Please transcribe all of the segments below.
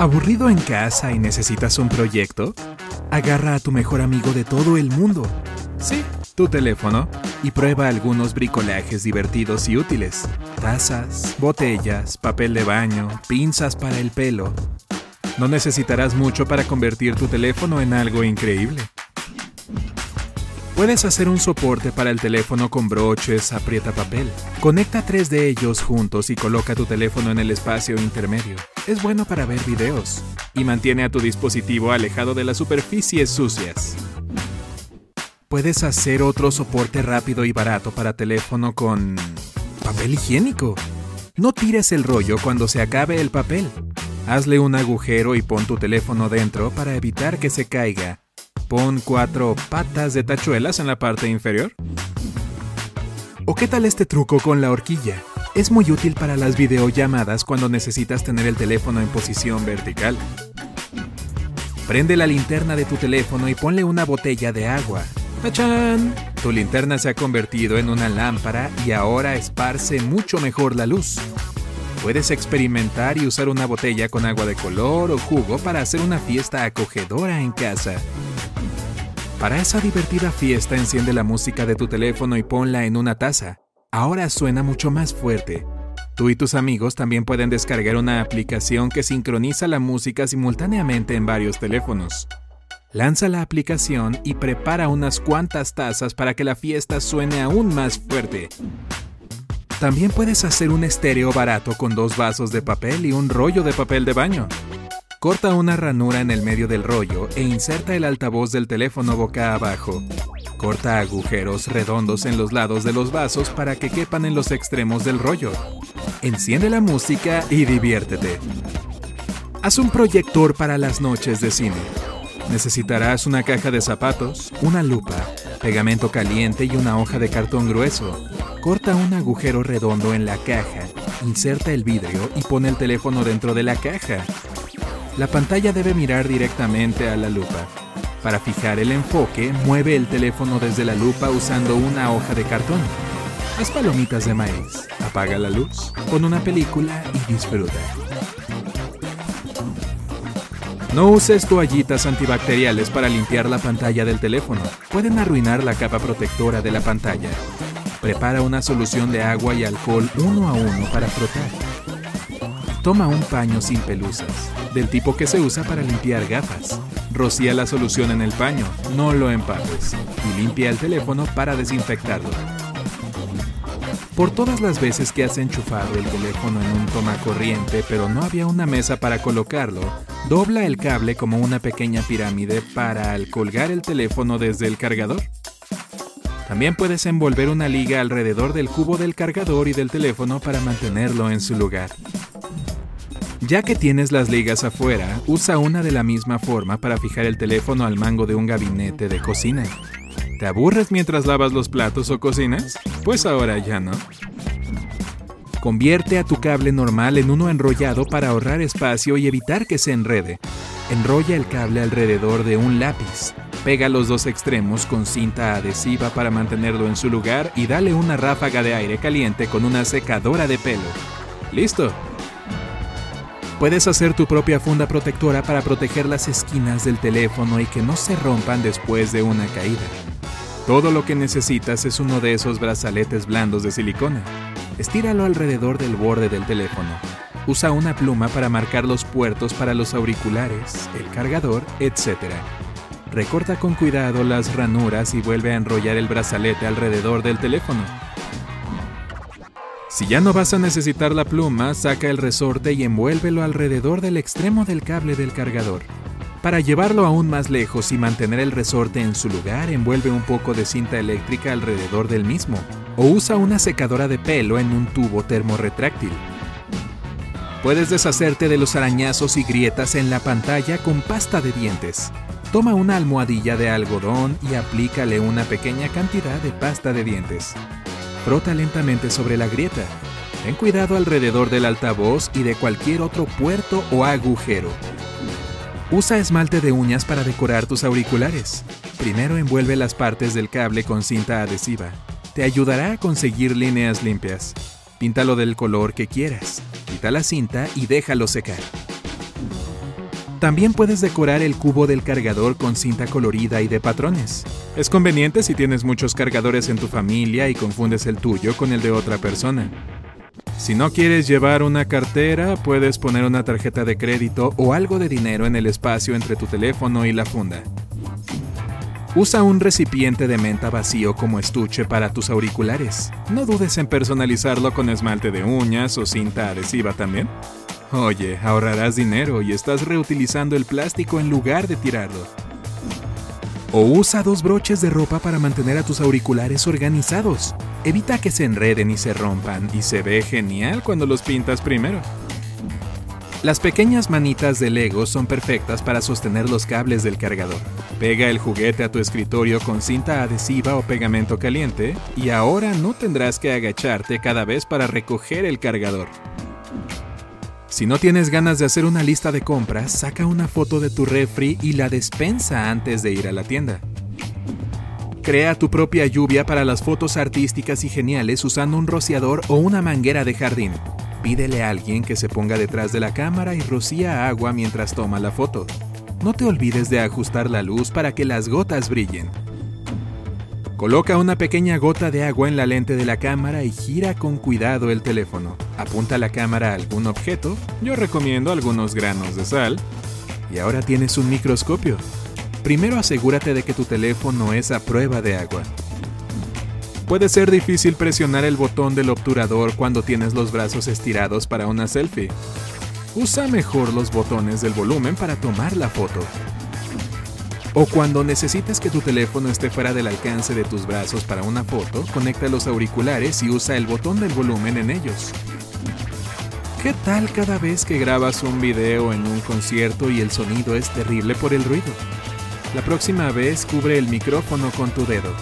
¿Aburrido en casa y necesitas un proyecto? Agarra a tu mejor amigo de todo el mundo. Sí, tu teléfono y prueba algunos bricolajes divertidos y útiles. Tazas, botellas, papel de baño, pinzas para el pelo. No necesitarás mucho para convertir tu teléfono en algo increíble. Puedes hacer un soporte para el teléfono con broches, aprieta papel. Conecta tres de ellos juntos y coloca tu teléfono en el espacio intermedio. Es bueno para ver videos y mantiene a tu dispositivo alejado de las superficies sucias. Puedes hacer otro soporte rápido y barato para teléfono con papel higiénico. No tires el rollo cuando se acabe el papel. Hazle un agujero y pon tu teléfono dentro para evitar que se caiga Pon cuatro patas de tachuelas en la parte inferior. ¿O qué tal este truco con la horquilla? Es muy útil para las videollamadas cuando necesitas tener el teléfono en posición vertical. Prende la linterna de tu teléfono y ponle una botella de agua. ¡Tachán! Tu linterna se ha convertido en una lámpara y ahora esparce mucho mejor la luz. Puedes experimentar y usar una botella con agua de color o jugo para hacer una fiesta acogedora en casa. Para esa divertida fiesta enciende la música de tu teléfono y ponla en una taza. Ahora suena mucho más fuerte. Tú y tus amigos también pueden descargar una aplicación que sincroniza la música simultáneamente en varios teléfonos. Lanza la aplicación y prepara unas cuantas tazas para que la fiesta suene aún más fuerte. También puedes hacer un estéreo barato con dos vasos de papel y un rollo de papel de baño. Corta una ranura en el medio del rollo e inserta el altavoz del teléfono boca abajo. Corta agujeros redondos en los lados de los vasos para que quepan en los extremos del rollo. Enciende la música y diviértete. Haz un proyector para las noches de cine. Necesitarás una caja de zapatos, una lupa, pegamento caliente y una hoja de cartón grueso. Corta un agujero redondo en la caja, inserta el vidrio y pone el teléfono dentro de la caja. La pantalla debe mirar directamente a la lupa. Para fijar el enfoque, mueve el teléfono desde la lupa usando una hoja de cartón. Haz palomitas de maíz, apaga la luz, pon una película y disfruta. No uses toallitas antibacteriales para limpiar la pantalla del teléfono. Pueden arruinar la capa protectora de la pantalla. Prepara una solución de agua y alcohol uno a uno para frotar. Toma un paño sin pelusas, del tipo que se usa para limpiar gafas. Rocía la solución en el paño, no lo empapes, y limpia el teléfono para desinfectarlo. Por todas las veces que has enchufado el teléfono en un toma corriente pero no había una mesa para colocarlo, dobla el cable como una pequeña pirámide para al colgar el teléfono desde el cargador. También puedes envolver una liga alrededor del cubo del cargador y del teléfono para mantenerlo en su lugar. Ya que tienes las ligas afuera, usa una de la misma forma para fijar el teléfono al mango de un gabinete de cocina. ¿Te aburres mientras lavas los platos o cocinas? Pues ahora ya no. Convierte a tu cable normal en uno enrollado para ahorrar espacio y evitar que se enrede. Enrolla el cable alrededor de un lápiz. Pega los dos extremos con cinta adhesiva para mantenerlo en su lugar y dale una ráfaga de aire caliente con una secadora de pelo. ¡Listo! Puedes hacer tu propia funda protectora para proteger las esquinas del teléfono y que no se rompan después de una caída. Todo lo que necesitas es uno de esos brazaletes blandos de silicona. Estíralo alrededor del borde del teléfono. Usa una pluma para marcar los puertos para los auriculares, el cargador, etc. Recorta con cuidado las ranuras y vuelve a enrollar el brazalete alrededor del teléfono. Si ya no vas a necesitar la pluma, saca el resorte y envuélvelo alrededor del extremo del cable del cargador. Para llevarlo aún más lejos y mantener el resorte en su lugar, envuelve un poco de cinta eléctrica alrededor del mismo, o usa una secadora de pelo en un tubo termorretráctil. Puedes deshacerte de los arañazos y grietas en la pantalla con pasta de dientes. Toma una almohadilla de algodón y aplícale una pequeña cantidad de pasta de dientes. Frota lentamente sobre la grieta. Ten cuidado alrededor del altavoz y de cualquier otro puerto o agujero. Usa esmalte de uñas para decorar tus auriculares. Primero envuelve las partes del cable con cinta adhesiva. Te ayudará a conseguir líneas limpias. Píntalo del color que quieras. Quita la cinta y déjalo secar. También puedes decorar el cubo del cargador con cinta colorida y de patrones. Es conveniente si tienes muchos cargadores en tu familia y confundes el tuyo con el de otra persona. Si no quieres llevar una cartera, puedes poner una tarjeta de crédito o algo de dinero en el espacio entre tu teléfono y la funda. Usa un recipiente de menta vacío como estuche para tus auriculares. No dudes en personalizarlo con esmalte de uñas o cinta adhesiva también. Oye, ahorrarás dinero y estás reutilizando el plástico en lugar de tirarlo. O usa dos broches de ropa para mantener a tus auriculares organizados. Evita que se enreden y se rompan y se ve genial cuando los pintas primero. Las pequeñas manitas de Lego son perfectas para sostener los cables del cargador. Pega el juguete a tu escritorio con cinta adhesiva o pegamento caliente y ahora no tendrás que agacharte cada vez para recoger el cargador. Si no tienes ganas de hacer una lista de compras, saca una foto de tu refri y la despensa antes de ir a la tienda. Crea tu propia lluvia para las fotos artísticas y geniales usando un rociador o una manguera de jardín. Pídele a alguien que se ponga detrás de la cámara y rocía agua mientras toma la foto. No te olvides de ajustar la luz para que las gotas brillen. Coloca una pequeña gota de agua en la lente de la cámara y gira con cuidado el teléfono. Apunta la cámara a algún objeto, yo recomiendo algunos granos de sal, y ahora tienes un microscopio. Primero asegúrate de que tu teléfono es a prueba de agua. Puede ser difícil presionar el botón del obturador cuando tienes los brazos estirados para una selfie. Usa mejor los botones del volumen para tomar la foto. O cuando necesites que tu teléfono esté fuera del alcance de tus brazos para una foto, conecta los auriculares y usa el botón del volumen en ellos. ¿Qué tal cada vez que grabas un video en un concierto y el sonido es terrible por el ruido? La próxima vez cubre el micrófono con tu dedo.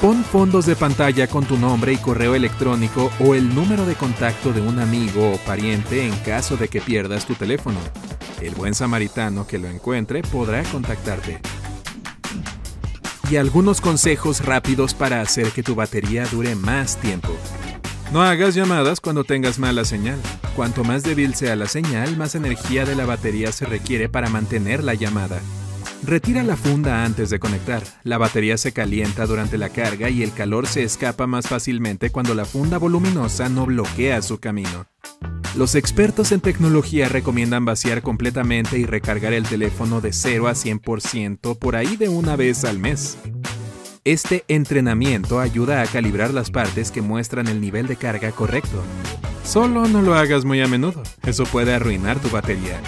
Pon fondos de pantalla con tu nombre y correo electrónico o el número de contacto de un amigo o pariente en caso de que pierdas tu teléfono. El buen samaritano que lo encuentre podrá contactarte. Y algunos consejos rápidos para hacer que tu batería dure más tiempo. No hagas llamadas cuando tengas mala señal. Cuanto más débil sea la señal, más energía de la batería se requiere para mantener la llamada. Retira la funda antes de conectar. La batería se calienta durante la carga y el calor se escapa más fácilmente cuando la funda voluminosa no bloquea su camino. Los expertos en tecnología recomiendan vaciar completamente y recargar el teléfono de 0 a 100% por ahí de una vez al mes. Este entrenamiento ayuda a calibrar las partes que muestran el nivel de carga correcto. Solo no lo hagas muy a menudo, eso puede arruinar tu batería.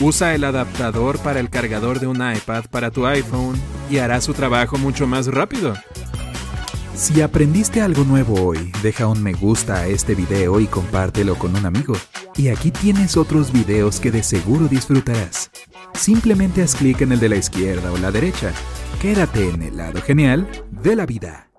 Usa el adaptador para el cargador de un iPad para tu iPhone y hará su trabajo mucho más rápido. Si aprendiste algo nuevo hoy, deja un me gusta a este video y compártelo con un amigo. Y aquí tienes otros videos que de seguro disfrutarás. Simplemente haz clic en el de la izquierda o la derecha. Quédate en el lado genial de la vida.